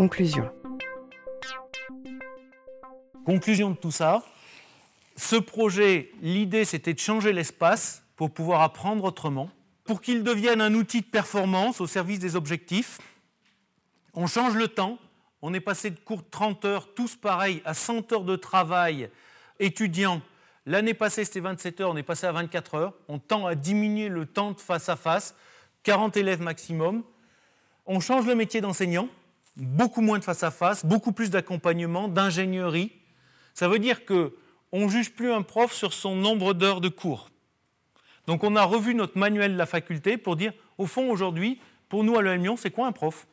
Conclusion. Conclusion de tout ça. Ce projet, l'idée c'était de changer l'espace pour pouvoir apprendre autrement, pour qu'il devienne un outil de performance au service des objectifs. On change le temps. On est passé de cours de 30 heures, tous pareils, à 100 heures de travail étudiant. L'année passée, c'était 27 heures, on est passé à 24 heures. On tend à diminuer le temps de face à face, 40 élèves maximum. On change le métier d'enseignant, beaucoup moins de face à face, beaucoup plus d'accompagnement, d'ingénierie. Ça veut dire que on ne juge plus un prof sur son nombre d'heures de cours. Donc on a revu notre manuel de la faculté pour dire, au fond, aujourd'hui, pour nous à l'EM c'est quoi un prof?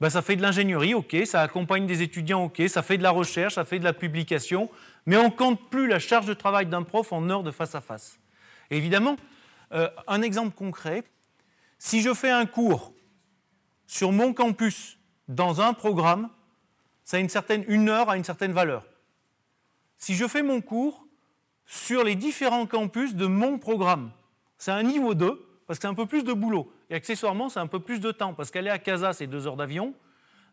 Ben, Ça fait de l'ingénierie, ok, ça accompagne des étudiants, ok, ça fait de la recherche, ça fait de la publication, mais on ne compte plus la charge de travail d'un prof en heures de face à face. évidemment, euh, un exemple concret, si je fais un cours sur mon campus dans un programme, ça a une certaine une heure à une certaine valeur. Si je fais mon cours sur les différents campus de mon programme. C'est un niveau 2, parce que c'est un peu plus de boulot. Et accessoirement, c'est un peu plus de temps, parce qu'aller à Casa, c'est 2 heures d'avion,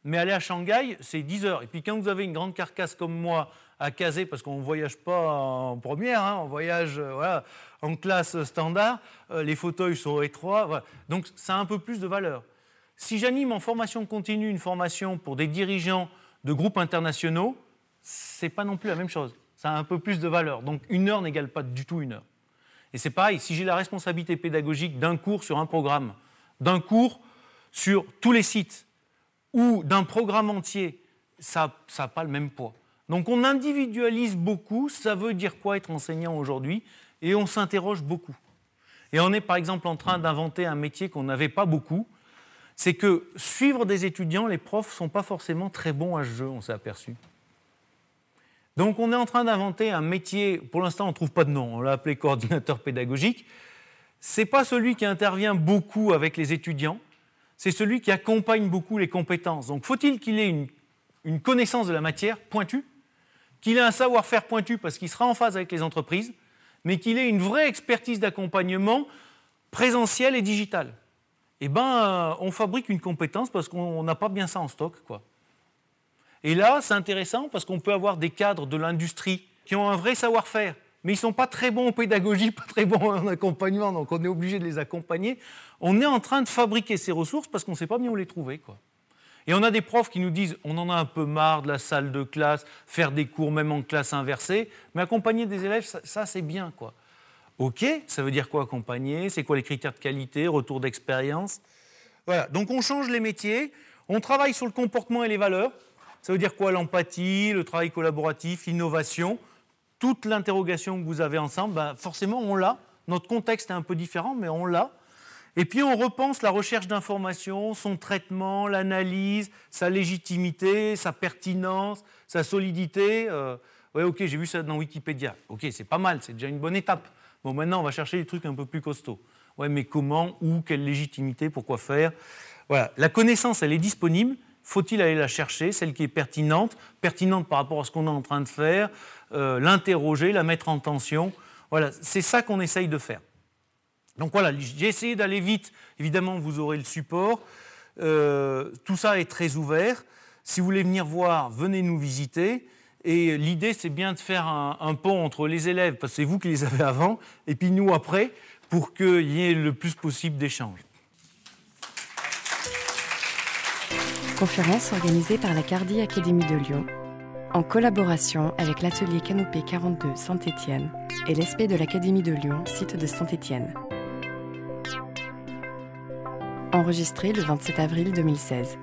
mais aller à Shanghai, c'est 10 heures. Et puis quand vous avez une grande carcasse comme moi à caser, parce qu'on ne voyage pas en première, hein, on voyage euh, en classe standard, euh, les fauteuils sont étroits, donc ça a un peu plus de valeur. Si j'anime en formation continue une formation pour des dirigeants de groupes internationaux, ce n'est pas non plus la même chose ça a un peu plus de valeur. Donc une heure n'égale pas du tout une heure. Et c'est pareil, si j'ai la responsabilité pédagogique d'un cours sur un programme, d'un cours sur tous les sites, ou d'un programme entier, ça n'a pas le même poids. Donc on individualise beaucoup, ça veut dire quoi être enseignant aujourd'hui, et on s'interroge beaucoup. Et on est par exemple en train d'inventer un métier qu'on n'avait pas beaucoup, c'est que suivre des étudiants, les profs ne sont pas forcément très bons à ce jeu, on s'est aperçu. Donc on est en train d'inventer un métier, pour l'instant on ne trouve pas de nom, on l'a appelé coordinateur pédagogique. Ce n'est pas celui qui intervient beaucoup avec les étudiants, c'est celui qui accompagne beaucoup les compétences. Donc faut-il qu'il ait une, connaissance de la matière pointue, qu'il ait un savoir-faire pointu parce qu'il sera en phase avec les entreprises, mais qu'il ait une vraie expertise d'accompagnement présentiel et digital? Eh bien, on fabrique une compétence parce qu'on n'a pas bien ça en stock. Quoi. Et là, c'est intéressant parce qu'on peut avoir des cadres de l'industrie qui ont un vrai savoir-faire, mais ils ne sont pas très bons en pédagogie, pas très bons en accompagnement, donc on est obligé de les accompagner. On est en train de fabriquer ces ressources parce qu'on ne sait pas bien où les trouver. Quoi. Et on a des profs qui nous disent on en a un peu marre de la salle de classe, faire des cours même en classe inversée, mais accompagner des élèves, ça, c'est bien. quoi. Ok, ça veut dire quoi accompagner? C'est quoi les critères de qualité, retour d'expérience? Voilà, donc on change les métiers, on travaille sur le comportement et les valeurs. Ça veut dire quoi l'empathie, le travail collaboratif, l'innovation? Toute l'interrogation que vous avez ensemble, ben, forcément on l'a. Notre contexte est un peu différent, mais on l'a. Et puis on repense la recherche d'informations, son traitement, l'analyse, sa légitimité, sa pertinence, sa solidité. Euh, ok, j'ai vu ça dans Wikipédia. Ok, c'est pas mal, c'est déjà une bonne étape. Bon, maintenant on va chercher des trucs un peu plus costauds. Ouais, mais comment, où, quelle légitimité, pourquoi faire? Voilà, la connaissance, elle est disponible faut-il aller la chercher, celle qui est pertinente, pertinente par rapport à ce qu'on est en train de faire, euh, l'interroger, la mettre en tension? Voilà, c'est ça qu'on essaye de faire. Donc voilà, j'ai essayé d'aller vite. Évidemment, vous aurez le support. Euh, tout ça est très ouvert. Si vous voulez venir voir, venez nous visiter. Et l'idée, c'est bien de faire un, pont entre les élèves, parce que c'est vous qui les avez avant, et puis nous après, pour qu'il y ait le plus possible d'échanges. conférence organisée par la Cardi Académie de Lyon, en collaboration avec l'atelier Canopée 42 Saint-Étienne et l'ESP de l'Académie de Lyon, site de Saint-Étienne. Enregistré le 27 avril 2016.